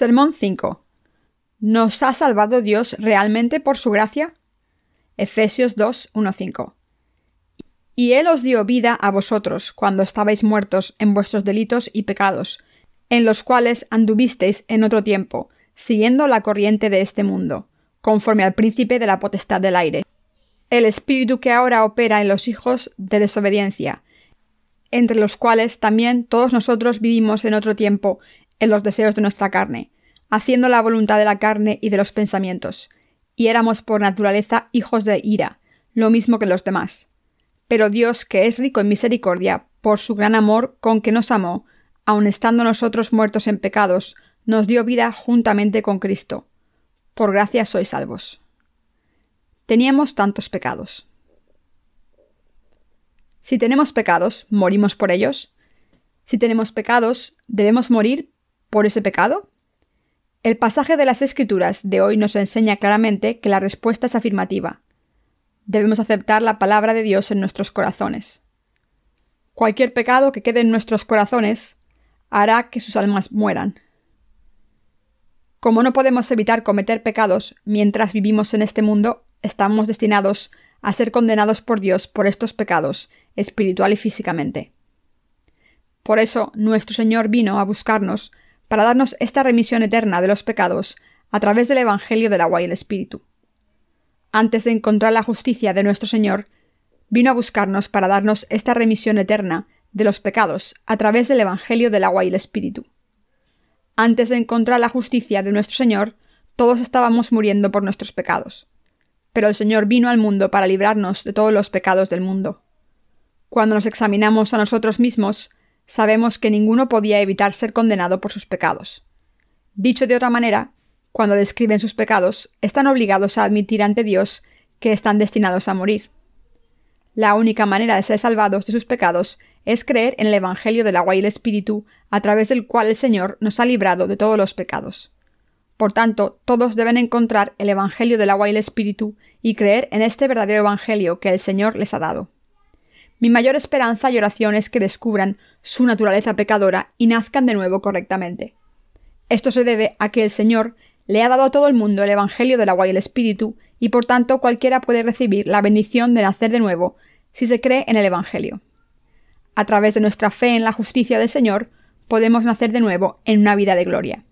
Sermón 5. ¿Nos ha salvado Dios realmente por su gracia? Efesios 2, 1, 5. Y Él os dio vida a vosotros cuando estabais muertos en vuestros delitos y pecados, en los cuales anduvisteis en otro tiempo, siguiendo la corriente de este mundo, conforme al príncipe de la potestad del aire, el espíritu que ahora opera en los hijos de desobediencia, entre los cuales también todos nosotros vivimos en otro tiempo en los deseos de nuestra carne, haciendo la voluntad de la carne y de los pensamientos, y éramos por naturaleza hijos de ira, lo mismo que los demás. Pero Dios, que es rico en misericordia, por su gran amor con que nos amó, aun estando nosotros muertos en pecados, nos dio vida juntamente con Cristo. Por gracia sois salvos teníamos tantos pecados. Si tenemos pecados, ¿morimos por ellos? Si tenemos pecados, ¿debemos morir por ese pecado? El pasaje de las Escrituras de hoy nos enseña claramente que la respuesta es afirmativa. Debemos aceptar la palabra de Dios en nuestros corazones. Cualquier pecado que quede en nuestros corazones hará que sus almas mueran. Como no podemos evitar cometer pecados mientras vivimos en este mundo, estamos destinados a ser condenados por Dios por estos pecados, espiritual y físicamente. Por eso nuestro Señor vino a buscarnos para darnos esta remisión eterna de los pecados a través del Evangelio del agua y el Espíritu. Antes de encontrar la justicia de nuestro Señor, vino a buscarnos para darnos esta remisión eterna de los pecados a través del Evangelio del agua y el Espíritu. Antes de encontrar la justicia de nuestro Señor, todos estábamos muriendo por nuestros pecados pero el Señor vino al mundo para librarnos de todos los pecados del mundo. Cuando nos examinamos a nosotros mismos, sabemos que ninguno podía evitar ser condenado por sus pecados. Dicho de otra manera, cuando describen sus pecados, están obligados a admitir ante Dios que están destinados a morir. La única manera de ser salvados de sus pecados es creer en el Evangelio del agua y el Espíritu, a través del cual el Señor nos ha librado de todos los pecados. Por tanto, todos deben encontrar el Evangelio del agua y el Espíritu y creer en este verdadero Evangelio que el Señor les ha dado. Mi mayor esperanza y oración es que descubran su naturaleza pecadora y nazcan de nuevo correctamente. Esto se debe a que el Señor le ha dado a todo el mundo el Evangelio del agua y el Espíritu, y por tanto cualquiera puede recibir la bendición de nacer de nuevo si se cree en el Evangelio. A través de nuestra fe en la justicia del Señor, podemos nacer de nuevo en una vida de gloria.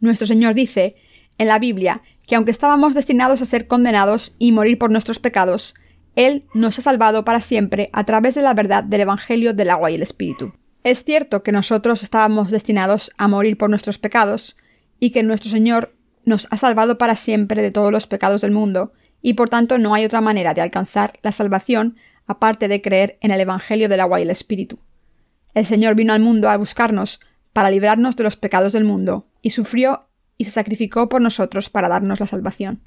Nuestro Señor dice en la Biblia que aunque estábamos destinados a ser condenados y morir por nuestros pecados, Él nos ha salvado para siempre a través de la verdad del Evangelio del agua y el Espíritu. Es cierto que nosotros estábamos destinados a morir por nuestros pecados, y que nuestro Señor nos ha salvado para siempre de todos los pecados del mundo, y por tanto no hay otra manera de alcanzar la salvación aparte de creer en el Evangelio del agua y el Espíritu. El Señor vino al mundo a buscarnos para librarnos de los pecados del mundo, y sufrió y se sacrificó por nosotros para darnos la salvación.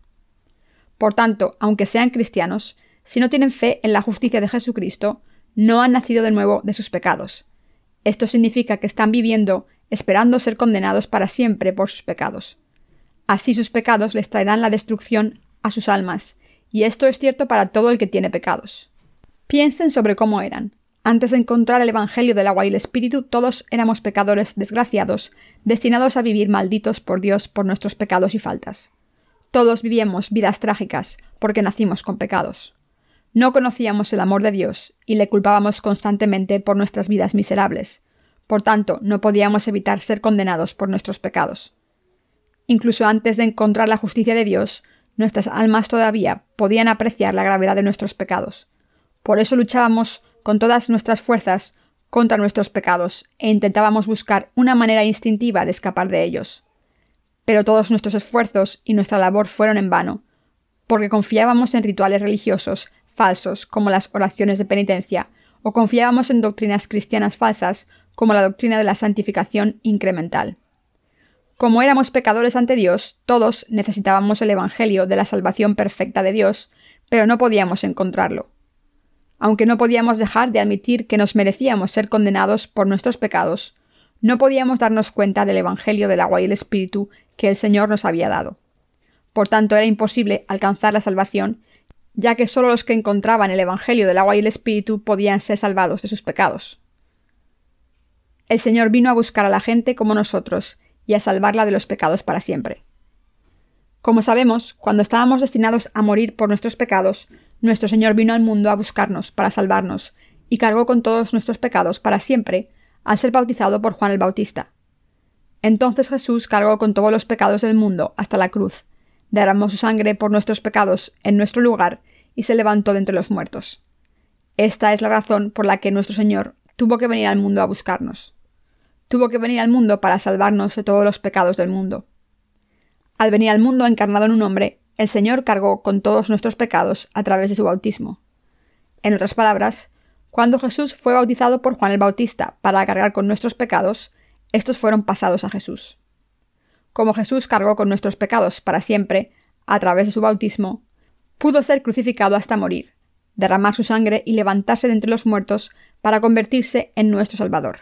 Por tanto, aunque sean cristianos, si no tienen fe en la justicia de Jesucristo, no han nacido de nuevo de sus pecados. Esto significa que están viviendo esperando ser condenados para siempre por sus pecados. Así sus pecados les traerán la destrucción a sus almas, y esto es cierto para todo el que tiene pecados. Piensen sobre cómo eran. Antes de encontrar el Evangelio del agua y el Espíritu, todos éramos pecadores desgraciados, destinados a vivir malditos por Dios por nuestros pecados y faltas. Todos vivíamos vidas trágicas, porque nacimos con pecados. No conocíamos el amor de Dios, y le culpábamos constantemente por nuestras vidas miserables. Por tanto, no podíamos evitar ser condenados por nuestros pecados. Incluso antes de encontrar la justicia de Dios, nuestras almas todavía podían apreciar la gravedad de nuestros pecados. Por eso luchábamos con todas nuestras fuerzas contra nuestros pecados e intentábamos buscar una manera instintiva de escapar de ellos. Pero todos nuestros esfuerzos y nuestra labor fueron en vano, porque confiábamos en rituales religiosos falsos como las oraciones de penitencia, o confiábamos en doctrinas cristianas falsas como la doctrina de la santificación incremental. Como éramos pecadores ante Dios, todos necesitábamos el Evangelio de la salvación perfecta de Dios, pero no podíamos encontrarlo aunque no podíamos dejar de admitir que nos merecíamos ser condenados por nuestros pecados, no podíamos darnos cuenta del Evangelio del agua y el Espíritu que el Señor nos había dado. Por tanto, era imposible alcanzar la salvación, ya que sólo los que encontraban el Evangelio del agua y el Espíritu podían ser salvados de sus pecados. El Señor vino a buscar a la gente como nosotros, y a salvarla de los pecados para siempre. Como sabemos, cuando estábamos destinados a morir por nuestros pecados, nuestro Señor vino al mundo a buscarnos para salvarnos, y cargó con todos nuestros pecados para siempre, al ser bautizado por Juan el Bautista. Entonces Jesús cargó con todos los pecados del mundo hasta la cruz, derramó su sangre por nuestros pecados en nuestro lugar y se levantó de entre los muertos. Esta es la razón por la que nuestro Señor tuvo que venir al mundo a buscarnos. Tuvo que venir al mundo para salvarnos de todos los pecados del mundo. Al venir al mundo encarnado en un hombre, el Señor cargó con todos nuestros pecados a través de su bautismo. En otras palabras, cuando Jesús fue bautizado por Juan el Bautista para cargar con nuestros pecados, estos fueron pasados a Jesús. Como Jesús cargó con nuestros pecados para siempre, a través de su bautismo, pudo ser crucificado hasta morir, derramar su sangre y levantarse de entre los muertos para convertirse en nuestro Salvador.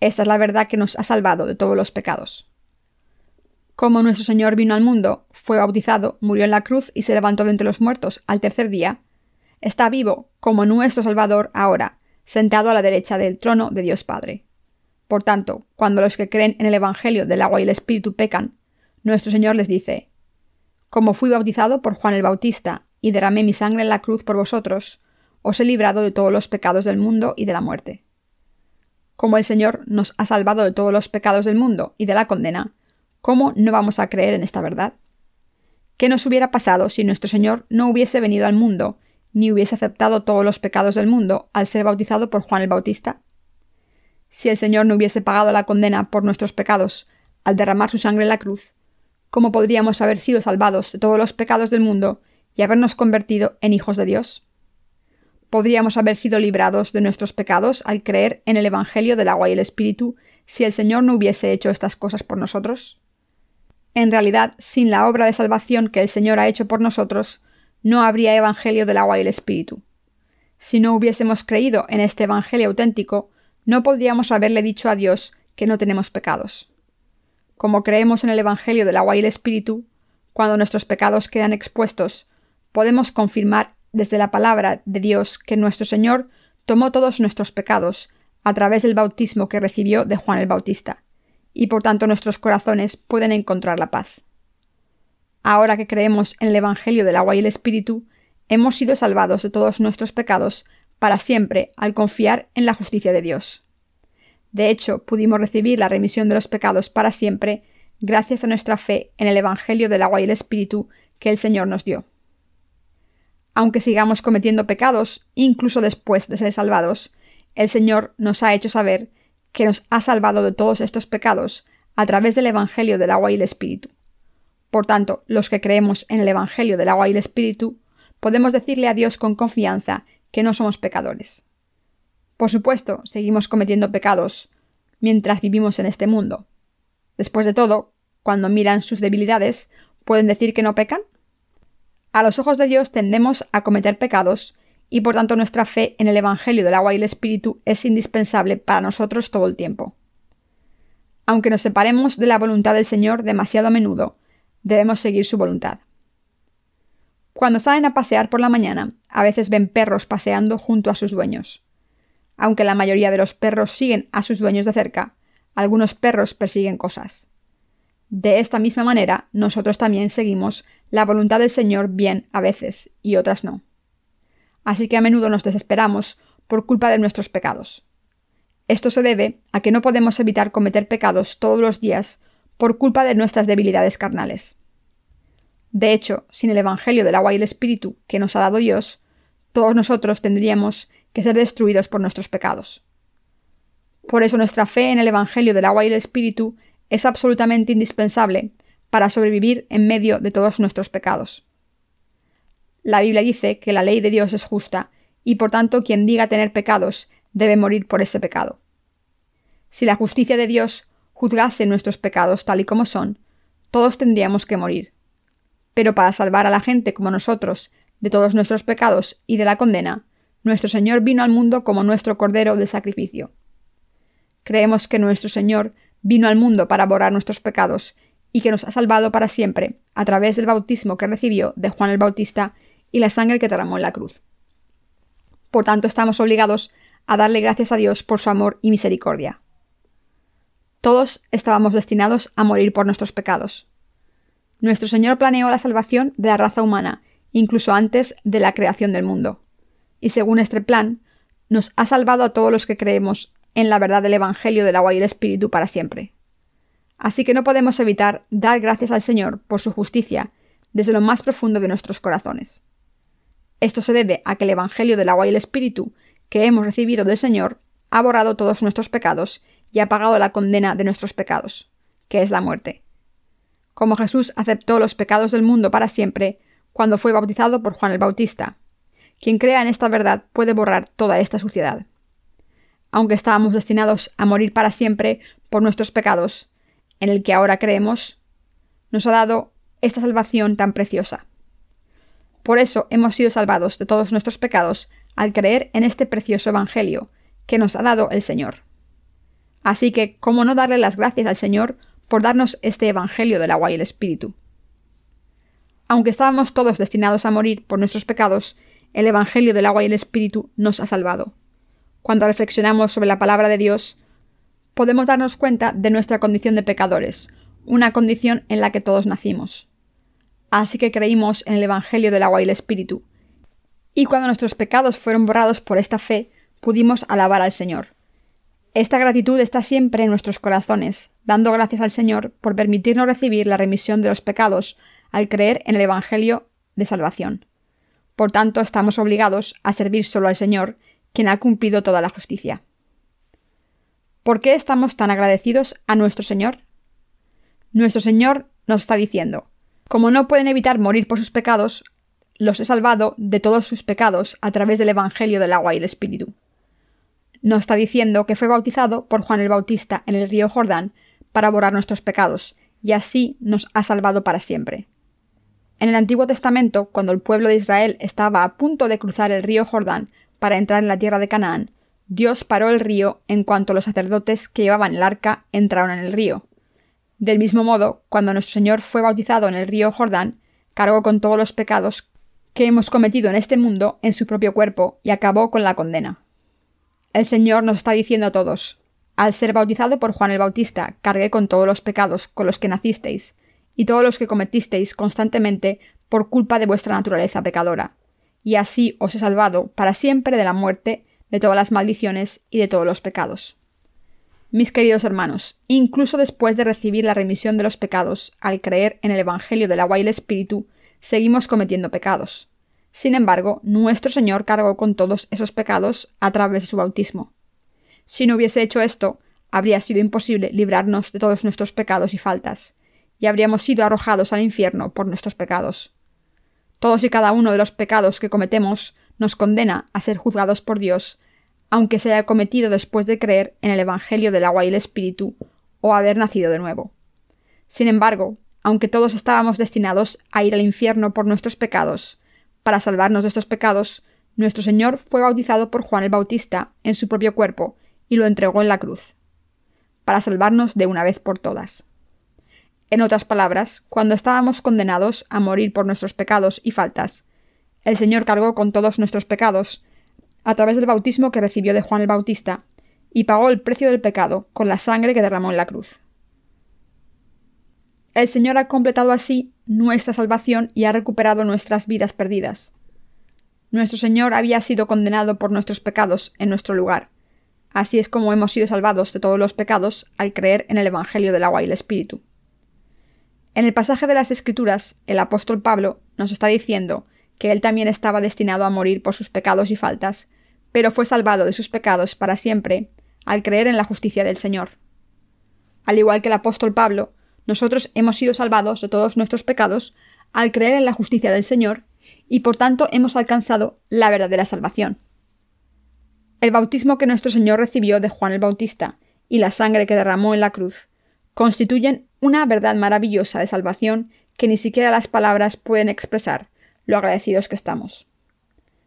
Esta es la verdad que nos ha salvado de todos los pecados. Como nuestro Señor vino al mundo, fue bautizado, murió en la cruz y se levantó de entre los muertos al tercer día, está vivo como nuestro Salvador ahora, sentado a la derecha del trono de Dios Padre. Por tanto, cuando los que creen en el Evangelio del agua y el Espíritu pecan, nuestro Señor les dice Como fui bautizado por Juan el Bautista y derramé mi sangre en la cruz por vosotros, os he librado de todos los pecados del mundo y de la muerte. Como el Señor nos ha salvado de todos los pecados del mundo y de la condena, ¿cómo no vamos a creer en esta verdad? ¿Qué nos hubiera pasado si nuestro Señor no hubiese venido al mundo, ni hubiese aceptado todos los pecados del mundo al ser bautizado por Juan el Bautista? Si el Señor no hubiese pagado la condena por nuestros pecados al derramar su sangre en la cruz, ¿cómo podríamos haber sido salvados de todos los pecados del mundo y habernos convertido en hijos de Dios? podríamos haber sido librados de nuestros pecados al creer en el Evangelio del agua y el Espíritu si el Señor no hubiese hecho estas cosas por nosotros? En realidad, sin la obra de salvación que el Señor ha hecho por nosotros, no habría Evangelio del agua y el Espíritu. Si no hubiésemos creído en este Evangelio auténtico, no podríamos haberle dicho a Dios que no tenemos pecados. Como creemos en el Evangelio del agua y el Espíritu, cuando nuestros pecados quedan expuestos, podemos confirmar desde la palabra de Dios que nuestro Señor tomó todos nuestros pecados a través del bautismo que recibió de Juan el Bautista, y por tanto nuestros corazones pueden encontrar la paz. Ahora que creemos en el Evangelio del agua y el Espíritu, hemos sido salvados de todos nuestros pecados para siempre al confiar en la justicia de Dios. De hecho, pudimos recibir la remisión de los pecados para siempre gracias a nuestra fe en el Evangelio del agua y el Espíritu que el Señor nos dio aunque sigamos cometiendo pecados, incluso después de ser salvados, el Señor nos ha hecho saber que nos ha salvado de todos estos pecados a través del Evangelio del agua y el Espíritu. Por tanto, los que creemos en el Evangelio del agua y el Espíritu, podemos decirle a Dios con confianza que no somos pecadores. Por supuesto, seguimos cometiendo pecados mientras vivimos en este mundo. Después de todo, cuando miran sus debilidades, ¿pueden decir que no pecan? A los ojos de Dios tendemos a cometer pecados, y por tanto nuestra fe en el Evangelio del agua y el Espíritu es indispensable para nosotros todo el tiempo. Aunque nos separemos de la voluntad del Señor demasiado a menudo, debemos seguir su voluntad. Cuando salen a pasear por la mañana, a veces ven perros paseando junto a sus dueños. Aunque la mayoría de los perros siguen a sus dueños de cerca, algunos perros persiguen cosas. De esta misma manera, nosotros también seguimos la voluntad del Señor bien a veces y otras no. Así que a menudo nos desesperamos por culpa de nuestros pecados. Esto se debe a que no podemos evitar cometer pecados todos los días por culpa de nuestras debilidades carnales. De hecho, sin el Evangelio del agua y el Espíritu que nos ha dado Dios, todos nosotros tendríamos que ser destruidos por nuestros pecados. Por eso nuestra fe en el Evangelio del agua y el Espíritu es absolutamente indispensable para sobrevivir en medio de todos nuestros pecados. La Biblia dice que la ley de Dios es justa, y por tanto quien diga tener pecados debe morir por ese pecado. Si la justicia de Dios juzgase nuestros pecados tal y como son, todos tendríamos que morir. Pero para salvar a la gente como nosotros de todos nuestros pecados y de la condena, nuestro Señor vino al mundo como nuestro Cordero de sacrificio. Creemos que nuestro Señor vino al mundo para borrar nuestros pecados y que nos ha salvado para siempre a través del bautismo que recibió de Juan el Bautista y la sangre que derramó en la cruz. Por tanto, estamos obligados a darle gracias a Dios por su amor y misericordia. Todos estábamos destinados a morir por nuestros pecados. Nuestro Señor planeó la salvación de la raza humana, incluso antes de la creación del mundo. Y según este plan, nos ha salvado a todos los que creemos en la verdad del Evangelio del agua y el Espíritu para siempre. Así que no podemos evitar dar gracias al Señor por su justicia desde lo más profundo de nuestros corazones. Esto se debe a que el Evangelio del agua y el Espíritu que hemos recibido del Señor ha borrado todos nuestros pecados y ha pagado la condena de nuestros pecados, que es la muerte. Como Jesús aceptó los pecados del mundo para siempre cuando fue bautizado por Juan el Bautista. Quien crea en esta verdad puede borrar toda esta suciedad. Aunque estábamos destinados a morir para siempre por nuestros pecados, en el que ahora creemos, nos ha dado esta salvación tan preciosa. Por eso hemos sido salvados de todos nuestros pecados al creer en este precioso Evangelio que nos ha dado el Señor. Así que, ¿cómo no darle las gracias al Señor por darnos este Evangelio del agua y el Espíritu? Aunque estábamos todos destinados a morir por nuestros pecados, el Evangelio del agua y el Espíritu nos ha salvado. Cuando reflexionamos sobre la palabra de Dios, podemos darnos cuenta de nuestra condición de pecadores, una condición en la que todos nacimos. Así que creímos en el Evangelio del agua y el Espíritu. Y cuando nuestros pecados fueron borrados por esta fe, pudimos alabar al Señor. Esta gratitud está siempre en nuestros corazones, dando gracias al Señor por permitirnos recibir la remisión de los pecados al creer en el Evangelio de salvación. Por tanto, estamos obligados a servir solo al Señor, quien ha cumplido toda la justicia. ¿Por qué estamos tan agradecidos a nuestro Señor? Nuestro Señor nos está diciendo, como no pueden evitar morir por sus pecados, los he salvado de todos sus pecados a través del Evangelio del agua y el Espíritu. Nos está diciendo que fue bautizado por Juan el Bautista en el río Jordán para borrar nuestros pecados, y así nos ha salvado para siempre. En el Antiguo Testamento, cuando el pueblo de Israel estaba a punto de cruzar el río Jordán para entrar en la tierra de Canaán, Dios paró el río en cuanto los sacerdotes que llevaban el arca entraron en el río. Del mismo modo, cuando nuestro Señor fue bautizado en el río Jordán, cargó con todos los pecados que hemos cometido en este mundo en su propio cuerpo y acabó con la condena. El Señor nos está diciendo a todos, al ser bautizado por Juan el Bautista, cargué con todos los pecados con los que nacisteis, y todos los que cometisteis constantemente por culpa de vuestra naturaleza pecadora, y así os he salvado para siempre de la muerte de todas las maldiciones y de todos los pecados. Mis queridos hermanos, incluso después de recibir la remisión de los pecados, al creer en el Evangelio del agua y el Espíritu, seguimos cometiendo pecados. Sin embargo, nuestro Señor cargó con todos esos pecados a través de su bautismo. Si no hubiese hecho esto, habría sido imposible librarnos de todos nuestros pecados y faltas, y habríamos sido arrojados al infierno por nuestros pecados. Todos y cada uno de los pecados que cometemos nos condena a ser juzgados por Dios, aunque se haya cometido después de creer en el Evangelio del agua y el Espíritu, o haber nacido de nuevo. Sin embargo, aunque todos estábamos destinados a ir al infierno por nuestros pecados, para salvarnos de estos pecados, nuestro Señor fue bautizado por Juan el Bautista en su propio cuerpo y lo entregó en la cruz, para salvarnos de una vez por todas. En otras palabras, cuando estábamos condenados a morir por nuestros pecados y faltas, el Señor cargó con todos nuestros pecados, a través del bautismo que recibió de Juan el Bautista, y pagó el precio del pecado con la sangre que derramó en la cruz. El Señor ha completado así nuestra salvación y ha recuperado nuestras vidas perdidas. Nuestro Señor había sido condenado por nuestros pecados en nuestro lugar. Así es como hemos sido salvados de todos los pecados al creer en el Evangelio del agua y el Espíritu. En el pasaje de las Escrituras, el apóstol Pablo nos está diciendo que él también estaba destinado a morir por sus pecados y faltas, pero fue salvado de sus pecados para siempre al creer en la justicia del Señor. Al igual que el apóstol Pablo, nosotros hemos sido salvados de todos nuestros pecados al creer en la justicia del Señor y por tanto hemos alcanzado la verdadera salvación. El bautismo que nuestro Señor recibió de Juan el Bautista y la sangre que derramó en la cruz constituyen una verdad maravillosa de salvación que ni siquiera las palabras pueden expresar lo agradecidos que estamos.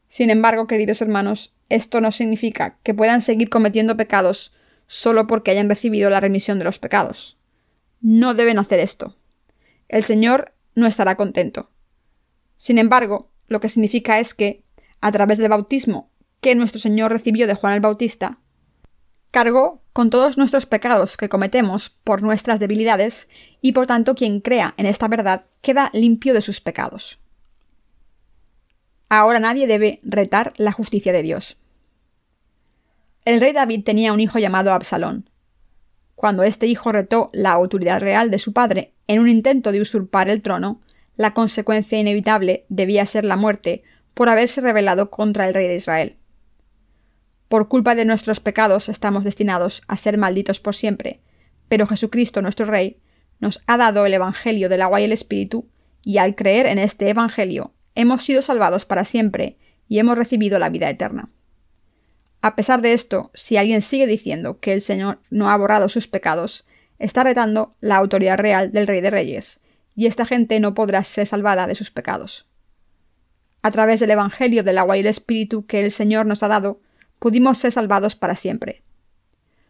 Sin embargo, queridos hermanos, esto no significa que puedan seguir cometiendo pecados solo porque hayan recibido la remisión de los pecados. No deben hacer esto. El Señor no estará contento. Sin embargo, lo que significa es que, a través del bautismo que nuestro Señor recibió de Juan el Bautista, cargó con todos nuestros pecados que cometemos por nuestras debilidades, y por tanto quien crea en esta verdad queda limpio de sus pecados. Ahora nadie debe retar la justicia de Dios. El rey David tenía un hijo llamado Absalón. Cuando este hijo retó la autoridad real de su padre en un intento de usurpar el trono, la consecuencia inevitable debía ser la muerte por haberse rebelado contra el rey de Israel. Por culpa de nuestros pecados estamos destinados a ser malditos por siempre, pero Jesucristo nuestro Rey nos ha dado el Evangelio del agua y el Espíritu, y al creer en este Evangelio hemos sido salvados para siempre y hemos recibido la vida eterna. A pesar de esto, si alguien sigue diciendo que el Señor no ha borrado sus pecados, está retando la autoridad real del Rey de Reyes, y esta gente no podrá ser salvada de sus pecados. A través del Evangelio del agua y el Espíritu que el Señor nos ha dado, pudimos ser salvados para siempre.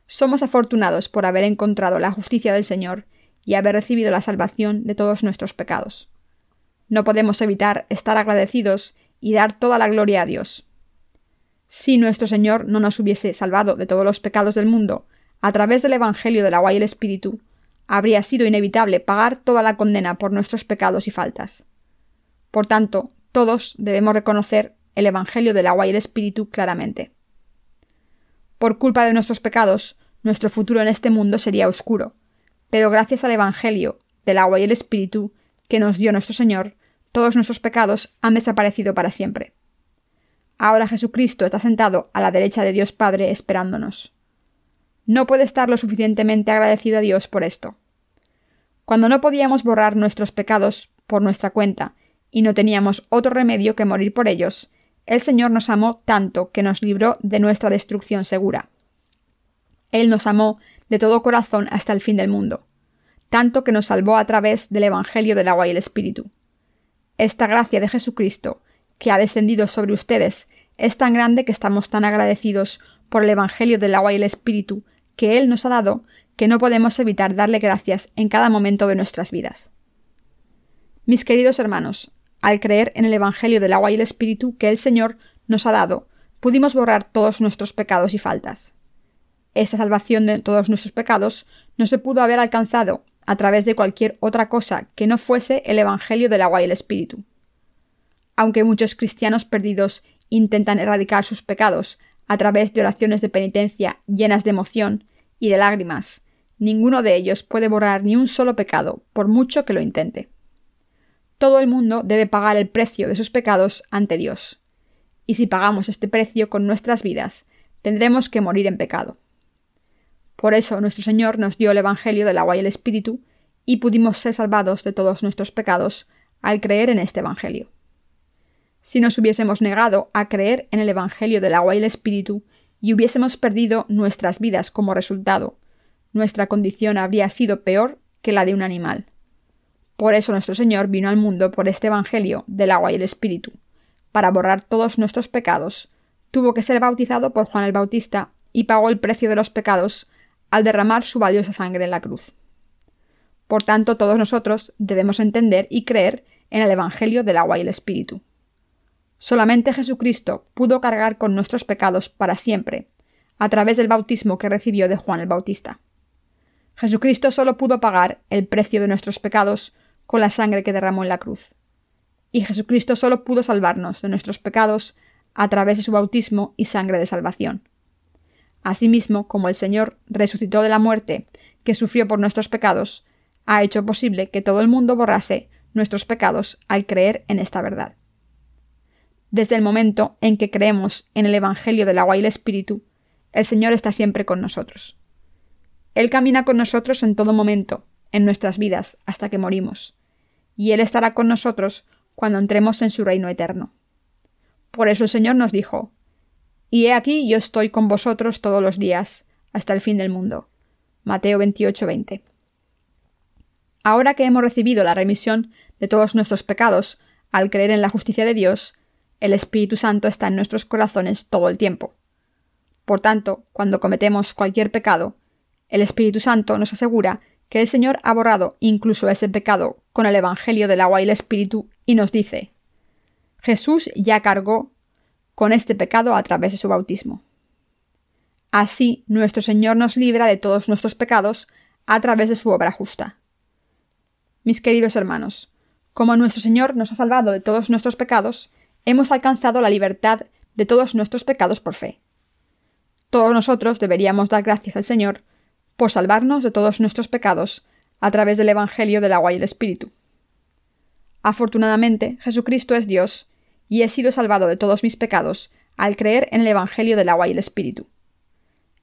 Somos afortunados por haber encontrado la justicia del Señor y haber recibido la salvación de todos nuestros pecados. No podemos evitar estar agradecidos y dar toda la gloria a Dios. Si nuestro Señor no nos hubiese salvado de todos los pecados del mundo a través del Evangelio del agua y el Espíritu, habría sido inevitable pagar toda la condena por nuestros pecados y faltas. Por tanto, todos debemos reconocer el Evangelio del agua y el Espíritu claramente. Por culpa de nuestros pecados, nuestro futuro en este mundo sería oscuro, pero gracias al Evangelio, del agua y el Espíritu, que nos dio nuestro Señor, todos nuestros pecados han desaparecido para siempre. Ahora Jesucristo está sentado a la derecha de Dios Padre esperándonos. No puede estar lo suficientemente agradecido a Dios por esto. Cuando no podíamos borrar nuestros pecados por nuestra cuenta y no teníamos otro remedio que morir por ellos, el Señor nos amó tanto que nos libró de nuestra destrucción segura. Él nos amó de todo corazón hasta el fin del mundo, tanto que nos salvó a través del Evangelio del agua y el Espíritu. Esta gracia de Jesucristo, que ha descendido sobre ustedes, es tan grande que estamos tan agradecidos por el Evangelio del agua y el Espíritu que Él nos ha dado, que no podemos evitar darle gracias en cada momento de nuestras vidas. Mis queridos hermanos, al creer en el Evangelio del agua y el Espíritu que el Señor nos ha dado, pudimos borrar todos nuestros pecados y faltas. Esta salvación de todos nuestros pecados no se pudo haber alcanzado a través de cualquier otra cosa que no fuese el Evangelio del agua y el Espíritu. Aunque muchos cristianos perdidos intentan erradicar sus pecados a través de oraciones de penitencia llenas de emoción y de lágrimas, ninguno de ellos puede borrar ni un solo pecado, por mucho que lo intente todo el mundo debe pagar el precio de sus pecados ante Dios. Y si pagamos este precio con nuestras vidas, tendremos que morir en pecado. Por eso nuestro Señor nos dio el Evangelio del agua y el Espíritu, y pudimos ser salvados de todos nuestros pecados al creer en este Evangelio. Si nos hubiésemos negado a creer en el Evangelio del agua y el Espíritu, y hubiésemos perdido nuestras vidas como resultado, nuestra condición habría sido peor que la de un animal. Por eso nuestro Señor vino al mundo por este Evangelio del agua y el Espíritu, para borrar todos nuestros pecados, tuvo que ser bautizado por Juan el Bautista y pagó el precio de los pecados al derramar su valiosa sangre en la cruz. Por tanto, todos nosotros debemos entender y creer en el Evangelio del agua y el Espíritu. Solamente Jesucristo pudo cargar con nuestros pecados para siempre, a través del bautismo que recibió de Juan el Bautista. Jesucristo solo pudo pagar el precio de nuestros pecados con la sangre que derramó en la cruz. Y Jesucristo solo pudo salvarnos de nuestros pecados a través de su bautismo y sangre de salvación. Asimismo, como el Señor resucitó de la muerte que sufrió por nuestros pecados, ha hecho posible que todo el mundo borrase nuestros pecados al creer en esta verdad. Desde el momento en que creemos en el Evangelio del agua y el Espíritu, el Señor está siempre con nosotros. Él camina con nosotros en todo momento, en nuestras vidas, hasta que morimos y Él estará con nosotros cuando entremos en su reino eterno. Por eso el Señor nos dijo, Y he aquí yo estoy con vosotros todos los días, hasta el fin del mundo. Mateo 28, 20. Ahora que hemos recibido la remisión de todos nuestros pecados, al creer en la justicia de Dios, el Espíritu Santo está en nuestros corazones todo el tiempo. Por tanto, cuando cometemos cualquier pecado, el Espíritu Santo nos asegura que el Señor ha borrado incluso ese pecado con el Evangelio del agua y el Espíritu y nos dice Jesús ya cargó con este pecado a través de su bautismo. Así nuestro Señor nos libra de todos nuestros pecados a través de su obra justa. Mis queridos hermanos, como nuestro Señor nos ha salvado de todos nuestros pecados, hemos alcanzado la libertad de todos nuestros pecados por fe. Todos nosotros deberíamos dar gracias al Señor por salvarnos de todos nuestros pecados a través del Evangelio del agua y el Espíritu. Afortunadamente, Jesucristo es Dios, y he sido salvado de todos mis pecados al creer en el Evangelio del agua y el Espíritu.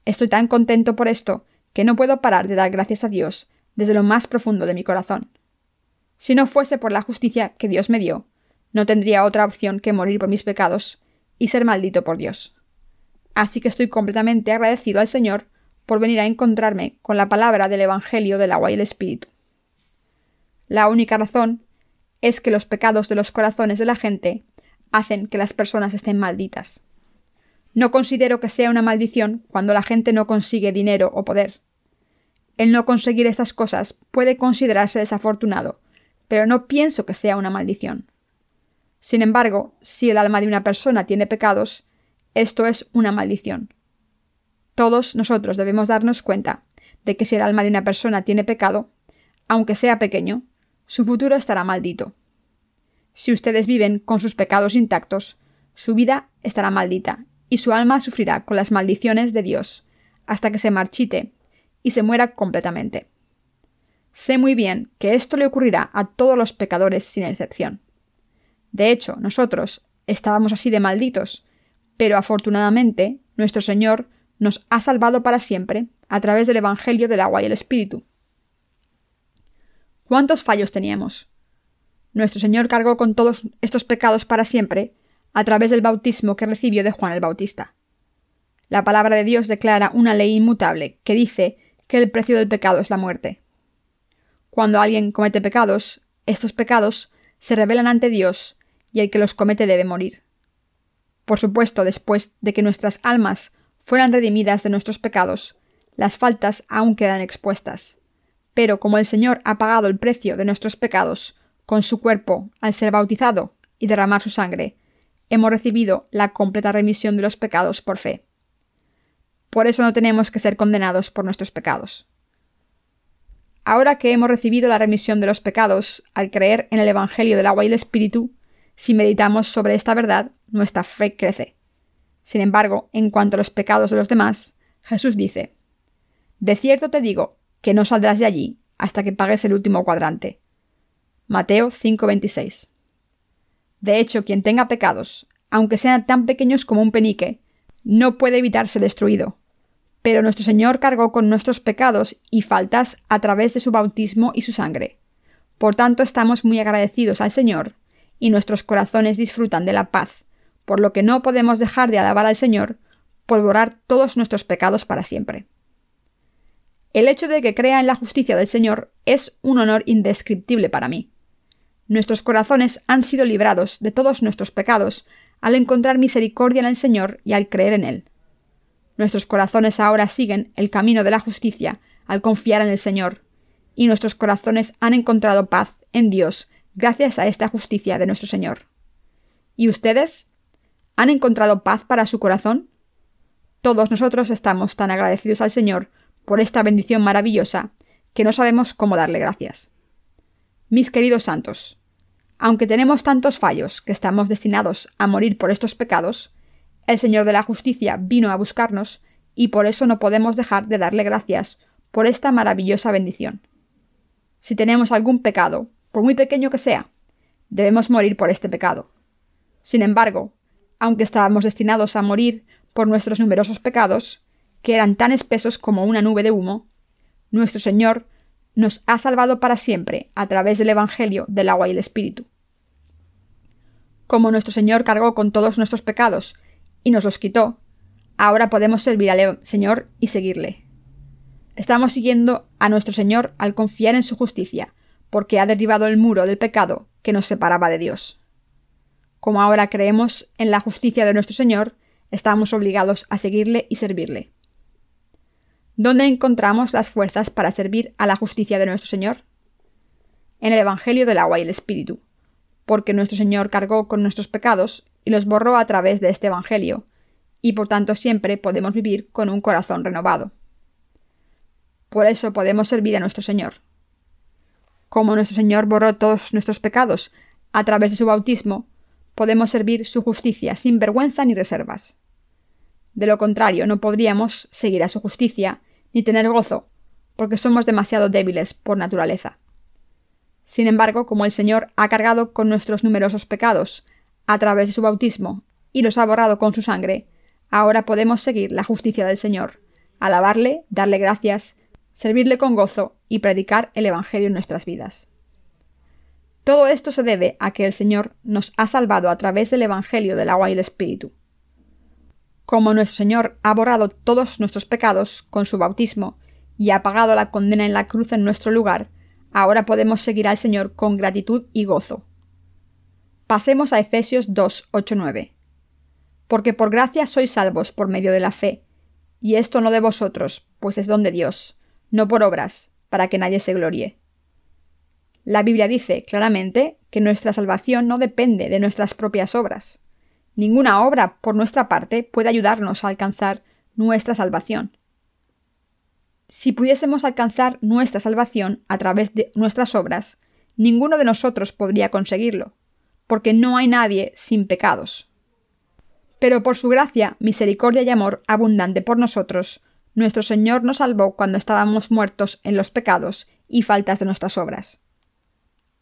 Estoy tan contento por esto que no puedo parar de dar gracias a Dios desde lo más profundo de mi corazón. Si no fuese por la justicia que Dios me dio, no tendría otra opción que morir por mis pecados y ser maldito por Dios. Así que estoy completamente agradecido al Señor por venir a encontrarme con la palabra del Evangelio del agua y el Espíritu. La única razón es que los pecados de los corazones de la gente hacen que las personas estén malditas. No considero que sea una maldición cuando la gente no consigue dinero o poder. El no conseguir estas cosas puede considerarse desafortunado, pero no pienso que sea una maldición. Sin embargo, si el alma de una persona tiene pecados, esto es una maldición. Todos nosotros debemos darnos cuenta de que si el alma de una persona tiene pecado, aunque sea pequeño, su futuro estará maldito. Si ustedes viven con sus pecados intactos, su vida estará maldita y su alma sufrirá con las maldiciones de Dios hasta que se marchite y se muera completamente. Sé muy bien que esto le ocurrirá a todos los pecadores sin excepción. De hecho, nosotros estábamos así de malditos, pero afortunadamente nuestro Señor nos ha salvado para siempre a través del Evangelio del agua y el Espíritu. ¿Cuántos fallos teníamos? Nuestro Señor cargó con todos estos pecados para siempre a través del bautismo que recibió de Juan el Bautista. La palabra de Dios declara una ley inmutable que dice que el precio del pecado es la muerte. Cuando alguien comete pecados, estos pecados se revelan ante Dios y el que los comete debe morir. Por supuesto, después de que nuestras almas fueran redimidas de nuestros pecados, las faltas aún quedan expuestas. Pero como el Señor ha pagado el precio de nuestros pecados con su cuerpo al ser bautizado y derramar su sangre, hemos recibido la completa remisión de los pecados por fe. Por eso no tenemos que ser condenados por nuestros pecados. Ahora que hemos recibido la remisión de los pecados al creer en el Evangelio del agua y el Espíritu, si meditamos sobre esta verdad, nuestra fe crece. Sin embargo, en cuanto a los pecados de los demás, Jesús dice, De cierto te digo que no saldrás de allí hasta que pagues el último cuadrante. Mateo 5:26. De hecho, quien tenga pecados, aunque sean tan pequeños como un penique, no puede evitar ser destruido. Pero nuestro Señor cargó con nuestros pecados y faltas a través de su bautismo y su sangre. Por tanto, estamos muy agradecidos al Señor, y nuestros corazones disfrutan de la paz por lo que no podemos dejar de alabar al Señor por borrar todos nuestros pecados para siempre. El hecho de que crea en la justicia del Señor es un honor indescriptible para mí. Nuestros corazones han sido librados de todos nuestros pecados al encontrar misericordia en el Señor y al creer en Él. Nuestros corazones ahora siguen el camino de la justicia al confiar en el Señor, y nuestros corazones han encontrado paz en Dios gracias a esta justicia de nuestro Señor. ¿Y ustedes? ¿Han encontrado paz para su corazón? Todos nosotros estamos tan agradecidos al Señor por esta bendición maravillosa que no sabemos cómo darle gracias. Mis queridos santos, aunque tenemos tantos fallos que estamos destinados a morir por estos pecados, el Señor de la justicia vino a buscarnos y por eso no podemos dejar de darle gracias por esta maravillosa bendición. Si tenemos algún pecado, por muy pequeño que sea, debemos morir por este pecado. Sin embargo, aunque estábamos destinados a morir por nuestros numerosos pecados, que eran tan espesos como una nube de humo, nuestro Señor nos ha salvado para siempre a través del Evangelio del agua y el Espíritu. Como nuestro Señor cargó con todos nuestros pecados y nos los quitó, ahora podemos servir al Señor y seguirle. Estamos siguiendo a nuestro Señor al confiar en su justicia, porque ha derribado el muro del pecado que nos separaba de Dios. Como ahora creemos en la justicia de nuestro Señor, estamos obligados a seguirle y servirle. ¿Dónde encontramos las fuerzas para servir a la justicia de nuestro Señor? En el Evangelio del agua y el Espíritu, porque nuestro Señor cargó con nuestros pecados y los borró a través de este Evangelio, y por tanto siempre podemos vivir con un corazón renovado. Por eso podemos servir a nuestro Señor. Como nuestro Señor borró todos nuestros pecados a través de su bautismo, podemos servir su justicia sin vergüenza ni reservas. De lo contrario, no podríamos seguir a su justicia ni tener gozo, porque somos demasiado débiles por naturaleza. Sin embargo, como el Señor ha cargado con nuestros numerosos pecados a través de su bautismo y los ha borrado con su sangre, ahora podemos seguir la justicia del Señor, alabarle, darle gracias, servirle con gozo y predicar el Evangelio en nuestras vidas. Todo esto se debe a que el Señor nos ha salvado a través del Evangelio del agua y el Espíritu. Como nuestro Señor ha borrado todos nuestros pecados con su bautismo y ha pagado la condena en la cruz en nuestro lugar, ahora podemos seguir al Señor con gratitud y gozo. Pasemos a Efesios 2, 8, 9 porque por gracia sois salvos por medio de la fe, y esto no de vosotros, pues es don de Dios, no por obras, para que nadie se glorie. La Biblia dice claramente que nuestra salvación no depende de nuestras propias obras. Ninguna obra por nuestra parte puede ayudarnos a alcanzar nuestra salvación. Si pudiésemos alcanzar nuestra salvación a través de nuestras obras, ninguno de nosotros podría conseguirlo, porque no hay nadie sin pecados. Pero por su gracia, misericordia y amor abundante por nosotros, nuestro Señor nos salvó cuando estábamos muertos en los pecados y faltas de nuestras obras.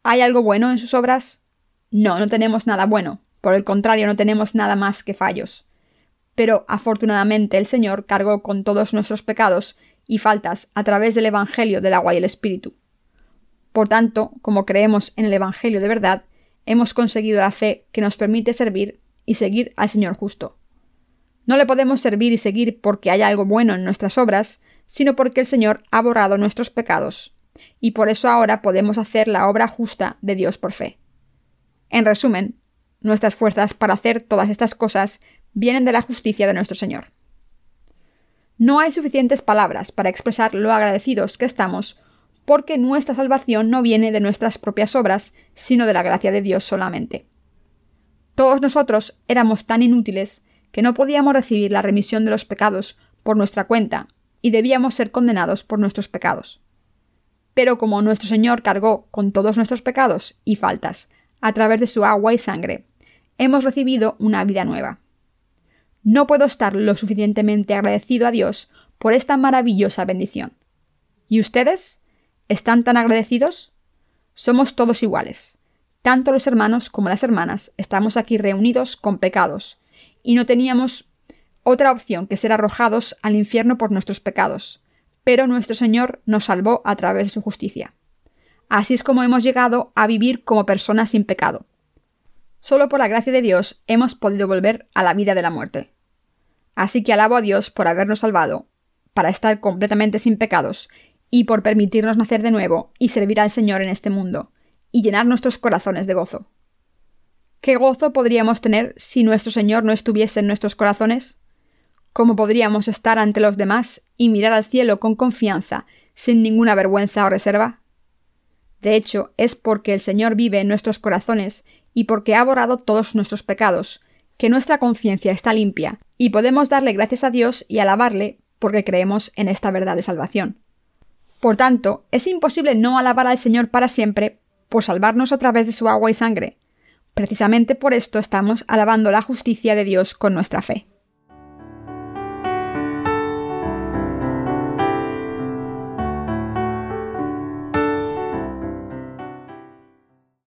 ¿Hay algo bueno en sus obras? No, no tenemos nada bueno. Por el contrario, no tenemos nada más que fallos. Pero afortunadamente el Señor cargó con todos nuestros pecados y faltas a través del Evangelio del agua y el Espíritu. Por tanto, como creemos en el Evangelio de verdad, hemos conseguido la fe que nos permite servir y seguir al Señor justo. No le podemos servir y seguir porque haya algo bueno en nuestras obras, sino porque el Señor ha borrado nuestros pecados, y por eso ahora podemos hacer la obra justa de Dios por fe. En resumen, nuestras fuerzas para hacer todas estas cosas vienen de la justicia de nuestro Señor. No hay suficientes palabras para expresar lo agradecidos que estamos porque nuestra salvación no viene de nuestras propias obras, sino de la gracia de Dios solamente. Todos nosotros éramos tan inútiles que no podíamos recibir la remisión de los pecados por nuestra cuenta y debíamos ser condenados por nuestros pecados. Pero como nuestro Señor cargó con todos nuestros pecados y faltas a través de su agua y sangre, hemos recibido una vida nueva. No puedo estar lo suficientemente agradecido a Dios por esta maravillosa bendición. ¿Y ustedes? ¿Están tan agradecidos? Somos todos iguales. Tanto los hermanos como las hermanas estamos aquí reunidos con pecados, y no teníamos otra opción que ser arrojados al infierno por nuestros pecados, pero nuestro Señor nos salvó a través de su justicia. Así es como hemos llegado a vivir como personas sin pecado. Solo por la gracia de Dios hemos podido volver a la vida de la muerte. Así que alabo a Dios por habernos salvado, para estar completamente sin pecados, y por permitirnos nacer de nuevo y servir al Señor en este mundo, y llenar nuestros corazones de gozo. ¿Qué gozo podríamos tener si nuestro Señor no estuviese en nuestros corazones? ¿Cómo podríamos estar ante los demás y mirar al cielo con confianza, sin ninguna vergüenza o reserva? De hecho, es porque el Señor vive en nuestros corazones y porque ha borrado todos nuestros pecados, que nuestra conciencia está limpia y podemos darle gracias a Dios y alabarle porque creemos en esta verdad de salvación. Por tanto, es imposible no alabar al Señor para siempre por salvarnos a través de su agua y sangre. Precisamente por esto estamos alabando la justicia de Dios con nuestra fe.